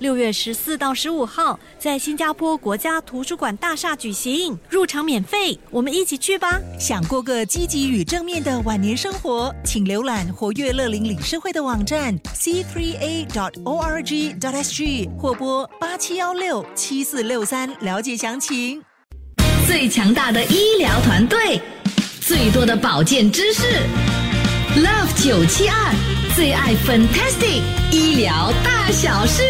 六月十四到十五号，在新加坡国家图书馆大厦举行，入场免费，我们一起去吧！想过个积极与正面的晚年生活，请浏览活跃乐龄理事会的网站 c3a.org.sg 或拨八七幺六七四六三了解详情。最强大的医疗团队，最多的保健知识，Love 九七二最爱 Fantastic 医疗大小事。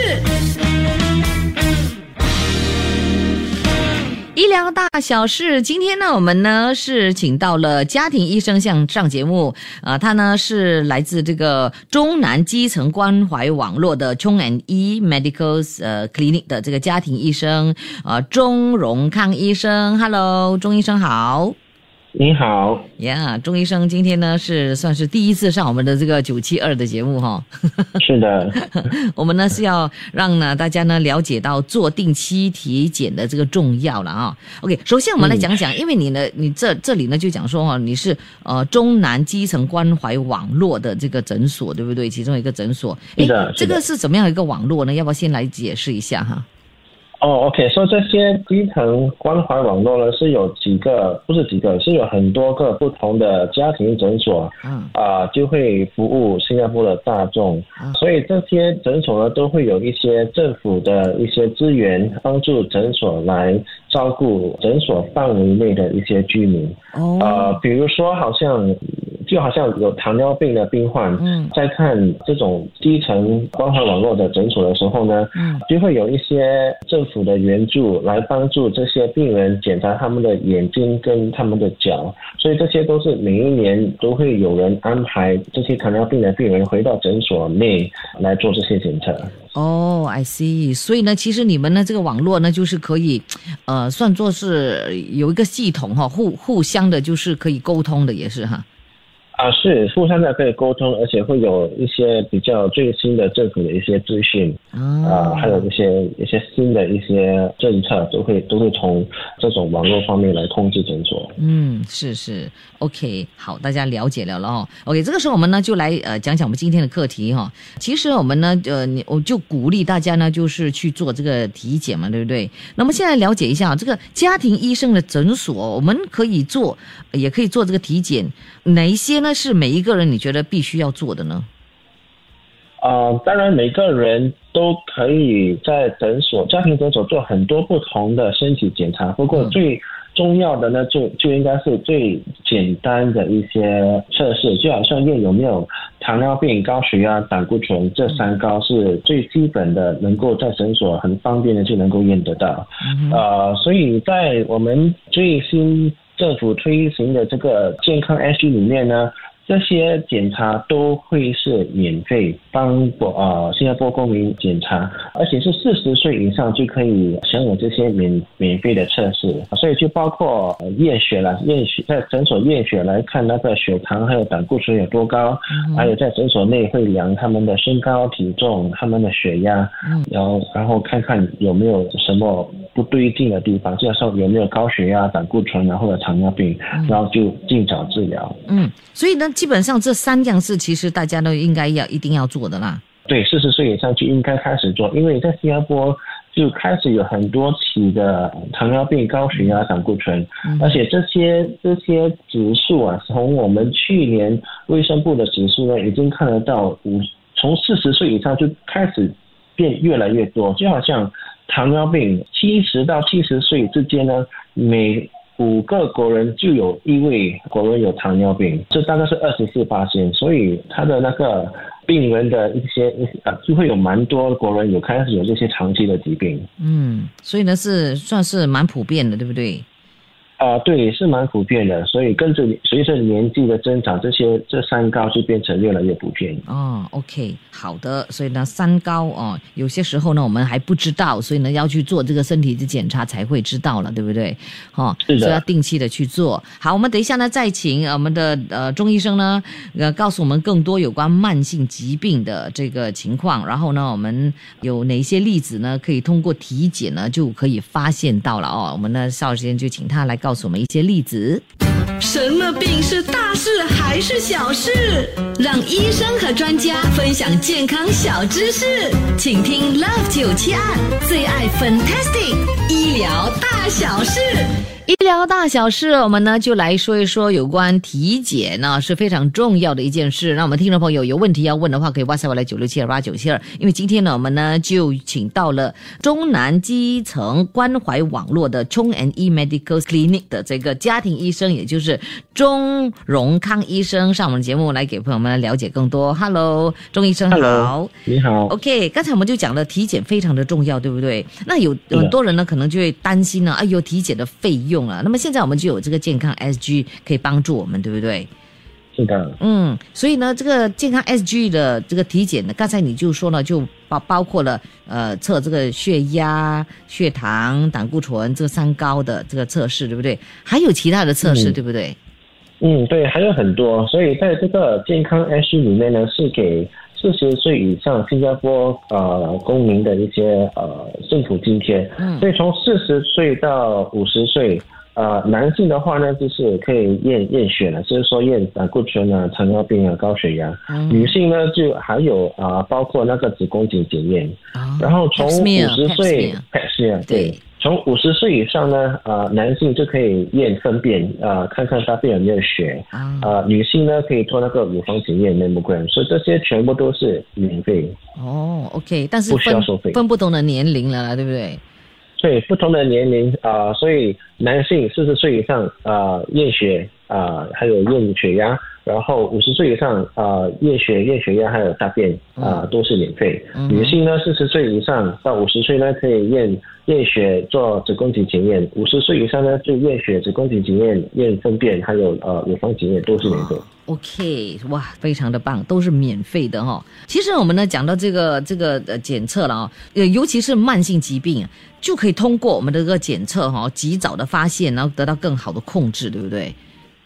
医疗大小事，今天呢，我们呢是请到了家庭医生向上节目，啊、他呢是来自这个中南基层关怀网络的 Chong and E Medical 呃 Clinic 的这个家庭医生，呃，钟荣康医生，Hello，钟医生好。你好，呀钟医生今天呢是算是第一次上我们的这个九七二的节目哈，是的，我们呢是要让呢大家呢了解到做定期体检的这个重要了啊。OK，首先我们来讲讲，因为你呢，你这这里呢就讲说哈，你是呃中南基层关怀网络的这个诊所，对不对？其中一个诊所，是的诶这是的个是怎么样一个网络呢？要不要先来解释一下哈？哦，OK，说这些基层关怀网络呢，是有几个，不是几个，是有很多个不同的家庭诊所，嗯。啊、就会服务新加坡的大众。啊，所以这些诊所呢，都会有一些政府的一些资源，帮助诊所来照顾诊所范围内的一些居民。哦，呃，比如说，好像就好像有糖尿病的病患，嗯在看这种基层关怀网络的诊所的时候呢，嗯就会有一些政府的援助来帮助这些病人检查他们的眼睛跟他们的脚，所以这些都是每一年都会有人安排这些糖尿病的病人回到诊所内来做这些检测。哦，I see。所以呢，其实你们呢这个网络呢，就是可以，呃，算作是有一个系统哈，互互相的，就是可以沟通的，也是哈。啊，是互相的可以沟通，而且会有一些比较最新的政府的一些资讯。啊、啊还有一些一些新的一些政策都会都会从这种网络方面来通知诊所。嗯，是是，OK，好，大家了解了了哦。OK，这个时候我们呢就来呃讲讲我们今天的课题哈、其实我们呢呃，你我就鼓励大家呢就是去做这个体检嘛，对不对？那么现在了解一下这个家庭医生的诊所，我们可以做，也可以做这个体检，哪一些呢是每一个人你觉得必须要做的呢？啊、当然每个人都可以在诊所家庭诊所做很多不同的身体检查，不过嗯最重要的呢，就就应该是最简单的一些测试，就好像验有没有糖尿病、高血压、胆固醇这三高是最基本的，能够在诊所很方便的就能够验得到。呃，所以在我们最新政府推行的这个健康 SG 里面呢，这些检查都会是免费帮呃新加坡公民检查，而且是四十岁以上就可以享有这些免免费的测试，所以就包括呃验血了，验血在诊所验血来看那个血糖还有胆固醇有多高，还有在诊所内会量他们的身高、体重、他们的血压，然后然后看看有没有什么不对劲的地方，就像有没有高血压、胆固醇啊或者糖尿病，然后就尽早治疗。嗯，所以呢，基本上这三样事其实大家都应该要一定要做的啦。对，四十岁以上就应该开始做，因为在新加坡就开始有很多起的糖尿病、高血压、胆固醇，而且这些这些指数啊，从我们去年卫生部的指数呢，已经看得到五，从四十岁以上就开始变越来越多，就好像糖尿病，七十到七十岁之间呢，每五个国人就有一位国人有糖尿病，这大概是二十四八千，所以他的那个病人的一些一些啊，就会有蛮多国人有开始有这些长期的疾病。嗯，所以呢是算是蛮普遍的，对不对？啊、对，是蛮普遍的，所以跟着随着年纪的增长，这些这三高就变成越来越普遍。哦，OK，好的，所以呢，三高哦，有些时候呢，我们还不知道，所以呢，要去做这个身体的检查才会知道了，对不对？哦，是的所以要定期的去做。好，我们等一下呢，再请呃我们的呃钟医生呢，呃，告诉我们更多有关慢性疾病的这个情况，然后呢，我们有哪些例子呢，可以通过体检呢就可以发现到了哦。我们呢，稍后时间就请他来告告诉我们一些例子。什么病是大事还是小事？让医生和专家分享健康小知识，请听 Love 九七二最爱 Fantastic 医疗大小事。医疗大小事，我们呢就来说一说有关体检呢是非常重要的一件事。那我们听众朋友有问题要问的话，可以哇塞我来九六七二八九七二。因为今天呢，我们呢就请到了中南基层关怀网络的 Chong and E Medical Clinic 的这个家庭医生，也就是钟荣康医生上我们节目来给朋友们了解更多。Hello，钟医生好。Hello，你好。OK，刚才我们就讲了体检非常的重要，对不对？那有很多人呢，可能就会担心呢，哎呦，体检的费用啊。那么现在我们就有这个健康 SG 可以帮助我们，对不对？是的，嗯，所以呢，这个健康 SG 的这个体检呢，刚才你就说了，就包包括了呃测这个血压、血糖、胆固醇这三高的这个测试，对不对？还有其他的测试，嗯对不对？嗯，对，还有很多，所以在这个健康 H 里面呢，是给四十岁以上新加坡呃公民的一些呃政府津贴。嗯所以从四十岁到五十岁，呃，男性的话呢，就是可以验验血了，就是说验胆固醇啊、糖尿病啊、高血压。嗯女性呢，就还有啊、呃包括那个子宫颈检验。啊然后从五十岁 smear，对对，从五十岁以上呢，呃，男性就可以验粪便，呃，看看大便有没有血，啊呃，女性呢可以做那个乳房检验 mammogram，所以这些全部都是免费。哦，OK，但是不需要收费分不同的年龄了啦，对不对？所以不同的年龄啊、呃所以男性四十岁以上呃验血啊、呃还有验血压，然后五十岁以上啊验血、验血压还有大便啊、呃都是免费。嗯女性呢四十岁以上到五十岁呢可以验验血做子宫颈检验，五十岁以上呢就验血、子宫颈检验、验粪便还有呃乳房检验都是免费。OK，哇，非常的棒，都是免费的哈、其实我们呢讲到这个这个呃检测了啊、呃，尤其是慢性疾病啊，就可以通过我们的这个检测哈、及早的发现，然后得到更好的控制，对不对？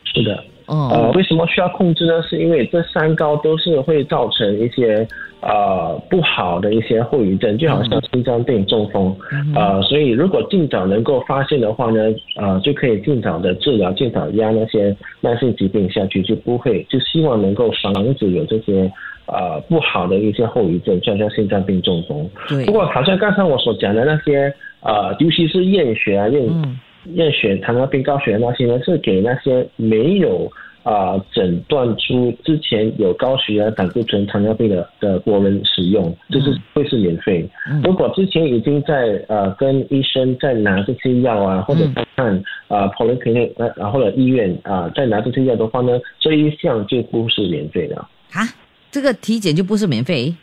是的。呃，哦，为什么需要控制呢？是因为这三高都是会造成一些呃不好的一些后遗症，就好像心脏病、中风，呃，所以如果尽早能够发现的话呢，呃，就可以尽早的治疗，尽早压那些慢性疾病下去，就不会，就希望能够防止有这些呃不好的一些后遗症，就好像心脏病、中风。对。不，过好像刚才我所讲的那些呃，尤其是验血啊、验嗯验血糖尿病、高血压那些呢，是给那些没有啊、呃诊断出之前有高血压、胆固醇、糖尿病的的国人使用，就是会是免费。嗯如果之前已经在呃跟医生在拿这些药啊，或者嗯在看啊 polyclinic 呃然后或者医院啊、在拿这些药的话呢，这一项就不是免费的。啊，这个体检就不是免费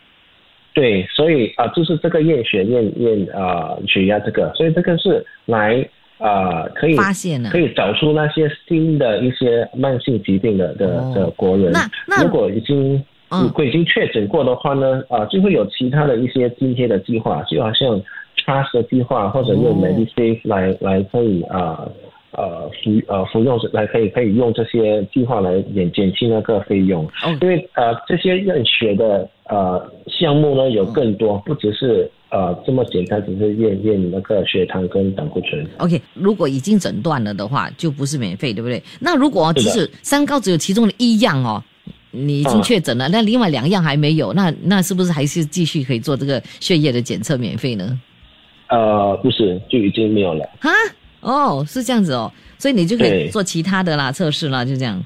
对，所以啊、就是这个验血验验啊血压这个，所以这个是来啊、可以发现了可以找出那些新的一些慢性疾病的的、哦的国人。那那如果已经嗯如果已经确诊过的话呢，啊、就会有其他的一些津贴的计划，就好像 Trust 的计划，或者用哦 Medisave 来、来可以啊。呃，服呃服用来可以可以用这些计划来减减轻那个费用，哦因为呃这些验血的呃项目呢有更多，不只是呃这么简单，只是验验那个血糖跟胆固醇。OK，如果已经诊断了的话，就不是免费，对不对？那如果即是三高只有其中的一样哦，你已经嗯确诊了，那另外两样还没有，那那是不是还是继续可以做这个血液的检测免费呢？呃，不是，就已经没有了。哈，哦，是这样子哦，所以你就可以做其他的啦，测试啦，就这样。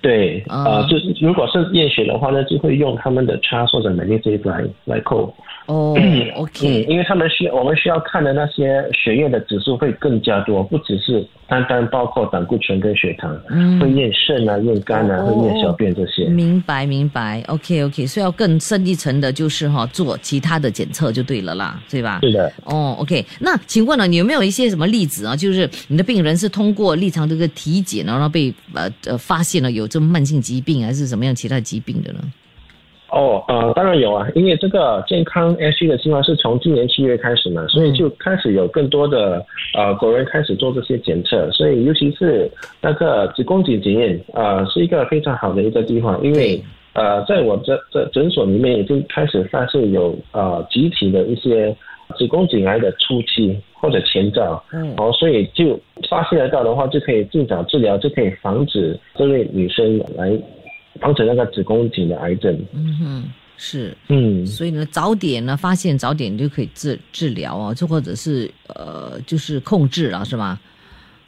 对，啊呃，就是如果是验血的话呢，就会用他们的 Trust 或者 Medisave 来来扣哦嗯，，OK，因为他们需我们需要看的那些血液的指数会更加多，不只是单单包括胆固醇跟血糖，嗯会验肾啊、验肝啊、哦会验小便这些。明白明白，OK OK，所以要更深一层的，就是哈、做其他的检测就对了啦，对吧？是的，哦，OK，那请问呢，你有没有一些什么例子啊？就是你的病人是通过立常这个体检，然后被呃呃发现了有这慢性疾病还是什么样其他疾病的呢？哦，呃，当然有啊，因为这个健康 H 的计划是从今年七月开始嘛，所以就开始有更多的呃国人开始做这些检测，所以尤其是那个子宫颈检验，呃，是一个非常好的一个计划，因为呃，在我这这诊所里面已经开始发现有呃集体的一些子宫颈癌的初期或者前兆，嗯。哦，所以就发现得到的话，就可以尽早治疗，就可以防止这位女生来防止那个子宫颈的癌症。嗯哼，是。嗯，所以呢，早点呢发现，早点就可以治治疗哦，就或者是呃，就是控制了，是吗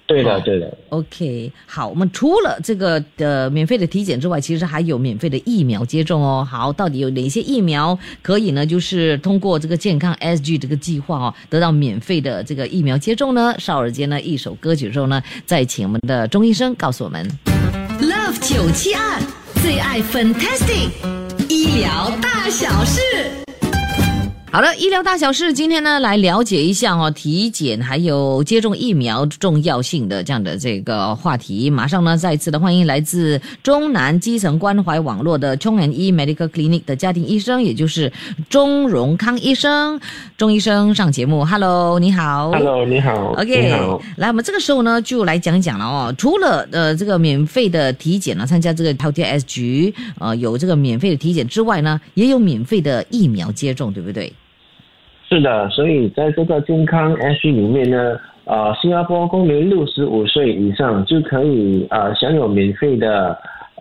对哦的，对的。？OK，好，我们除了这个的免费的体检之外，其实还有免费的疫苗接种哦。好，到底有哪些疫苗可以呢？就是通过这个健康 SG 这个计划哦，得到免费的这个疫苗接种呢？少儿间呢，一首歌曲之后呢，再请我们的钟医生告诉我们。Love 九七二最爱 Fantastic 医疗大小事。好了，医疗大小事，今天呢来了解一下哦，体检还有接种疫苗重要性的这样的这个话题。马上呢，再次的欢迎来自中南基层关怀网络的 Chong and E Medical Clinic 的家庭医生，也就是钟荣康医生。钟医生上节目，Hello，你好。Hello，你好。OK，好。来，我们这个时候呢，就来讲讲了哦。除了呃这个免费的体检呢，参加这个 Healthy S 局，呃有这个免费的体检之外呢，也有免费的疫苗接种，对不对？是的，所以在这个健康 H 里面呢，呃，新加坡公民六十五岁以上就可以呃享有免费的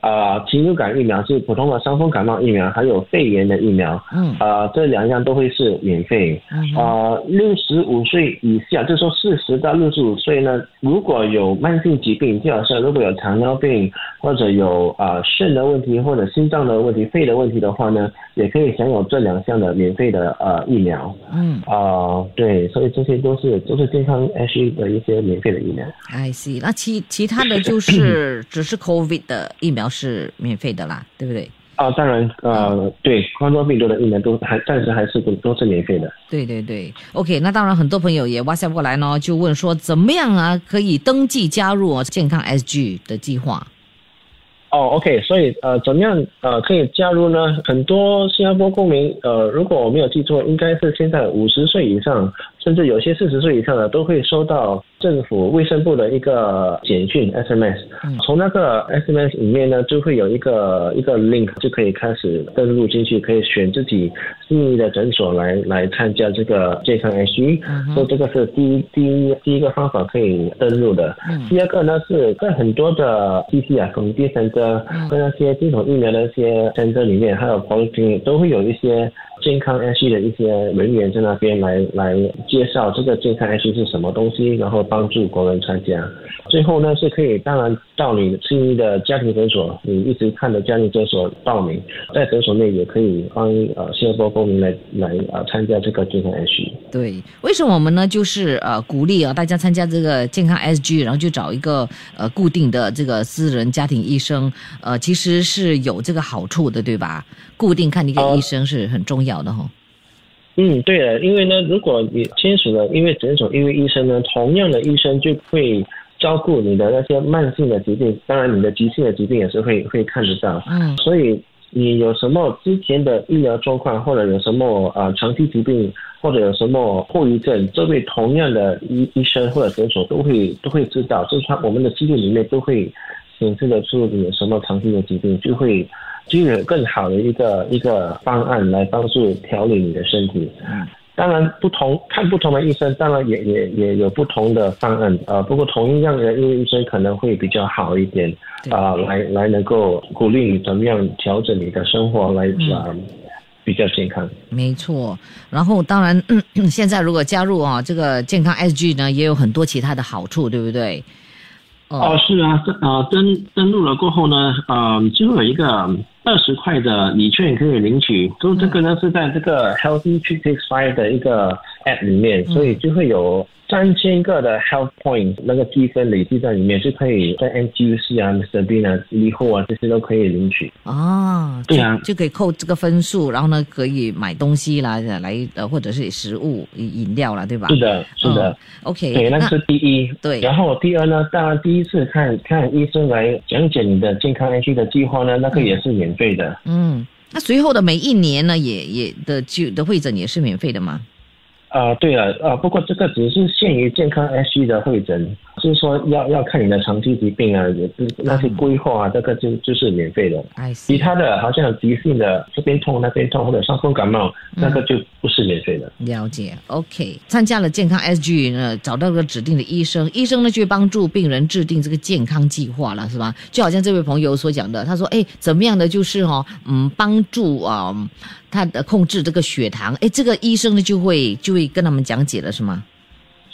呃禽流感疫苗，就是普通的伤风感冒疫苗，还有肺炎的疫苗。嗯呃，这两样都会是免费。嗯哼呃，六十五岁以下，就是说四十到六十五岁呢，如果有慢性疾病，就好像如果有糖尿病或者有呃肾的问题或者心脏的问题、肺的问题的话呢，也可以享有这两项的免费的呃疫苗。嗯啊、对，所以这些都是都是健康 H 的一些免费的疫苗。，I see。那其其他的就是只是 COVID 的疫苗是免费的啦，对不对？啊，当然，呃，对，冠状病毒的疫苗都还暂时还是都都是免费的。对对对，OK。那当然，很多朋友也 WhatsApp 过来呢，就问说怎么样啊可以登记加入哦健康 SG 的计划？哦，OK，所以呃，怎么样呃可以加入呢？很多新加坡公民呃，如果我没有记错，应该是现在五十岁以上，甚至有些四十岁以上的都会收到政府卫生部的一个简讯 SMS，、嗯。从那个 SMS 里面呢，就会有一个一个 link 就可以开始登录进去，可以选自己心仪的诊所来来参加这个健康嗯哼。所以这个是第一第一第一个方法可以登录的。嗯。第二个呢是在很多的 CC 啊、统计 center 嗯。跟那些接种疫苗的一些 center 里面，还有 polyclinic 都会有一些健康 H 的一些人员在那边来来介绍这个健康 H 是什么东西，然后帮助国人参加。最后呢是可以当然到你心仪的家庭诊所，你一直看的家庭诊所报名，在诊所内也可以帮呃新加坡公民来来呃参加这个健康 H。对，为什么我们呢？就是呃鼓励啊大家参加这个健康 SG，然后就找一个呃固定的这个私人家庭医生，呃其实是有这个好处的，对吧？固定看一个哦医生是很重要的哈、嗯，对的，因为呢，如果你签署了，因为诊所因为医生呢，同样的医生就会照顾你的那些慢性的疾病，当然你的急性的疾病也是会会看得到，嗯。所以你有什么之前的医疗状况，或者有什么呃长期疾病，或者有什么后遗症，这位同样的医医生或者诊所都会都会知道，就是他我们的记录里面都会显示得出你有什么长期的疾病，就会就有更好的一个一个方案来帮助调理你的身体。嗯当然，不同看不同的医生，当然也也也有不同的方案。呃，不过同样的，医生可能会比较好一点，对啊、来来能够鼓励你怎么样调整你的生活来嗯啊、比较健康。没错，然后当然，现在如果加入啊这个健康 SG 呢，也有很多其他的好处，对不对？哦，是啊，登呃登登录了过后呢，呃，就会有一个二十块的礼券可以领取。就这个呢是在这个 Healthy Treat Six Five 的一个 App 里面，所以就会有。三千个的 health point 那个积分累积在里面，就可以在 NTUC 啊、Mr. Bean 啊、利货啊这些都可以领取。哦，对啊，就可以扣这个分数，然后呢可以买东西啦，来呃或者是食物、饮料啦，对吧？是的，是的。OK，对，那是第一。对。然后第二呢，当然第一次看看医生来讲解你的健康 H 的计划呢，那个也是免费的。嗯，那随后的每一年呢，也也的就的会诊也是免费的吗？啊，对了，啊，不过这个只是限于健康 S G 的会诊，就是说要要看你的长期疾病啊，那些规划啊，这个就就是免费的。其他的好像急性的这边痛那边痛或者伤风感冒，那个就不是免费的。了解，OK，参加了健康 S G 呢，找到个指定的医生，医生呢就会帮助病人制定这个健康计划了，是吧？就好像这位朋友所讲的，他说，哎，怎么样的就是哦，嗯，帮助啊。他的控制这个血糖，哎，这个医生呢就会就会跟他们讲解了，是吗？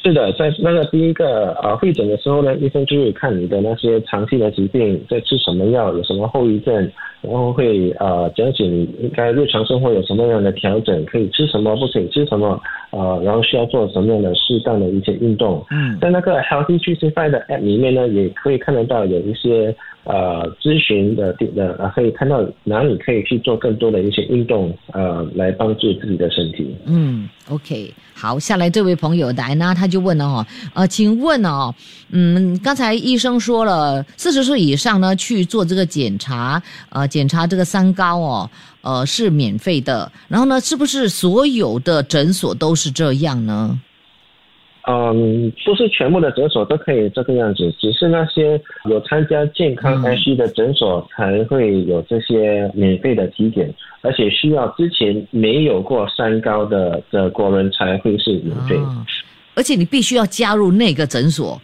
是的，在那个第一个呃会诊的时候呢，医生就会看你的那些长期的疾病，在吃什么药，有什么后遗症，然后会呃讲解你应该日常生活有什么样的调整，可以吃什么，不可以吃什么，呃，然后需要做什么样的适当的一些运动。嗯，在那个 Healthy Choice Five 的 App 里面呢，也可以看得到有一些。呃，咨询的的呃，可以看到哪里可以去做更多的一些运动，呃，来帮助自己的身体。嗯，OK，好，下来这位朋友来呢他就问了哈，呃，请问哦，嗯，刚才医生说了，四十岁以上呢去做这个检查，呃，检查这个三高哦，呃，是免费的。然后呢，是不是所有的诊所都是这样呢？嗯，不是全部的诊所都可以这个样子，只是那些有参加健康 H 的诊所才会有这些免费的体检，而且需要之前没有过三高的的国人才会是免费。而且你必须要加入那个诊所，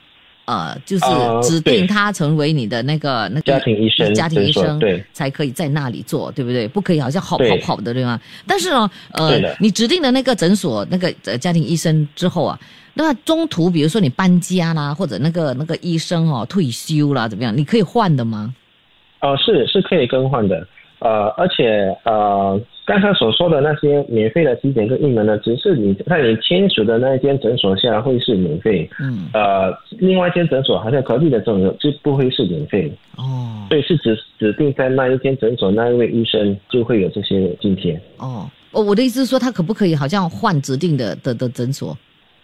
呃，就是指定他成为你的那个那个家庭医生，家庭医生对，才可以在那里做，对不对？不可以好像好跑跑的对吗？但是呢，呃，你指定的那个诊所那个呃家庭医生之后啊。那中途，比如说你搬家啦，或者那个那个医生哦退休啦，怎么样？你可以换的吗？哦，是是可以更换的。呃，而且呃，刚才所说的那些免费的体检跟疫苗呢，只是你在你签署的那一间诊所下会是免费。嗯。呃，另外一间诊所好像隔壁的诊所就不会是免费。哦。对，是指指定在那一间诊所那一位医生就会有这些津贴。哦，哦，我的意思是说，他可不可以好像换指定的的的诊所？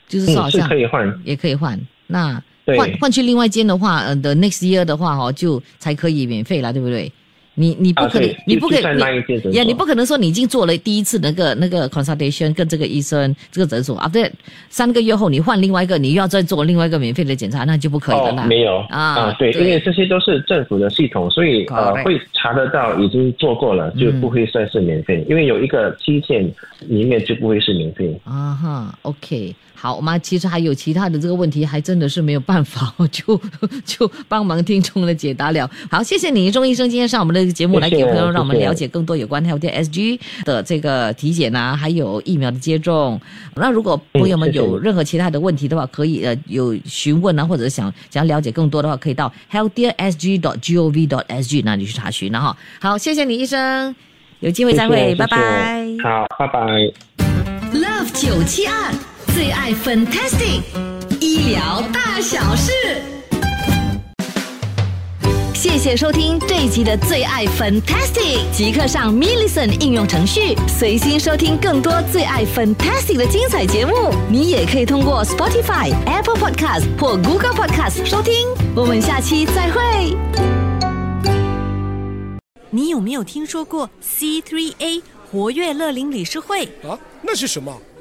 就是说，好像可以换，也可以换。那换换去另外一间的话，呃的 next year 的话，哦，就才可以免费了，对不对？你你不可能，你不可以，呀，你不可能说你已经做了第一次那个那个 consultation 跟这个医生这个诊所啊，对，三个月后你换另外一个，你又要再做另外一个免费的检查，那就不可以了啦。没有啊，对，因为这些都是政府的系统，所以呃会查得到已经做过了，就不会算是免费，因为有一个期限里面就不会是免费。啊哈，OK。好，我们其实还有其他的这个问题，还真的是没有办法，就 就帮忙听众的解答了。好，谢谢你，钟医生，今天上我们的节目来给朋友，让我们了解更多有关 Health SG 的这个体检啊，还有疫苗的接种。那如果朋友们有任何其他的问题的话，可以呃有询问啊，或者想想要了解更多的话，可以到 healthsg.gov.sg 那里去查询了哈。好，谢谢你，医生，有机会再会，拜拜。好，拜拜。Love 九七二。最爱 Fantastic 医疗大小事，谢谢收听这一集的最爱 Fantastic，即刻上 m i l l i c e n 应用程序，随心收听更多最爱 Fantastic 的精彩节目。你也可以通过 Spotify、Apple Podcast 或 Google Podcast 收听。我们下期再会。你有没有听说过 C3A 活跃乐龄理事会啊？那是什么？